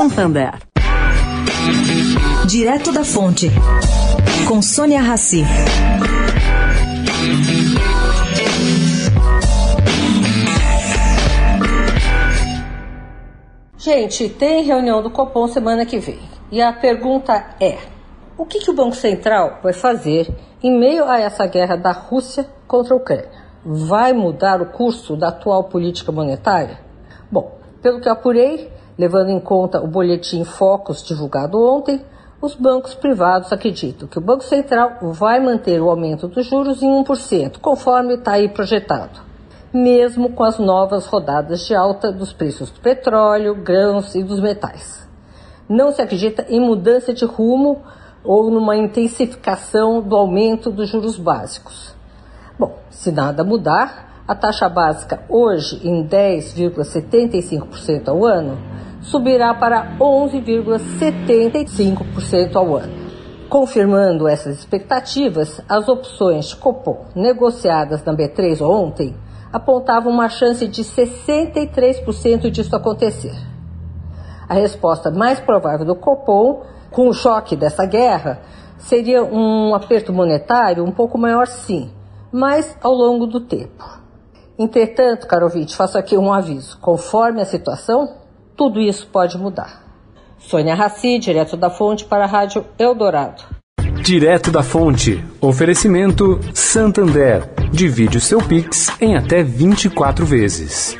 Santander. Direto da Fonte, com Sônia Rassi. Gente, tem reunião do Copom semana que vem. E a pergunta é: o que, que o Banco Central vai fazer em meio a essa guerra da Rússia contra a Ucrânia? Vai mudar o curso da atual política monetária? Bom, pelo que apurei, Levando em conta o boletim Focus divulgado ontem, os bancos privados acreditam que o Banco Central vai manter o aumento dos juros em 1%, conforme está aí projetado, mesmo com as novas rodadas de alta dos preços do petróleo, grãos e dos metais. Não se acredita em mudança de rumo ou numa intensificação do aumento dos juros básicos. Bom, se nada mudar, a taxa básica hoje em 10,75% ao ano subirá para 11,75% ao ano. Confirmando essas expectativas, as opções Copom negociadas na B3 ontem apontavam uma chance de 63% disso acontecer. A resposta mais provável do Copom, com o choque dessa guerra, seria um aperto monetário um pouco maior, sim, mas ao longo do tempo. Entretanto, Karovitch, faço aqui um aviso. Conforme a situação, tudo isso pode mudar. Sônia Raci, direto da fonte para a Rádio Eldorado. Direto da fonte. Oferecimento Santander. Divide o seu Pix em até 24 vezes.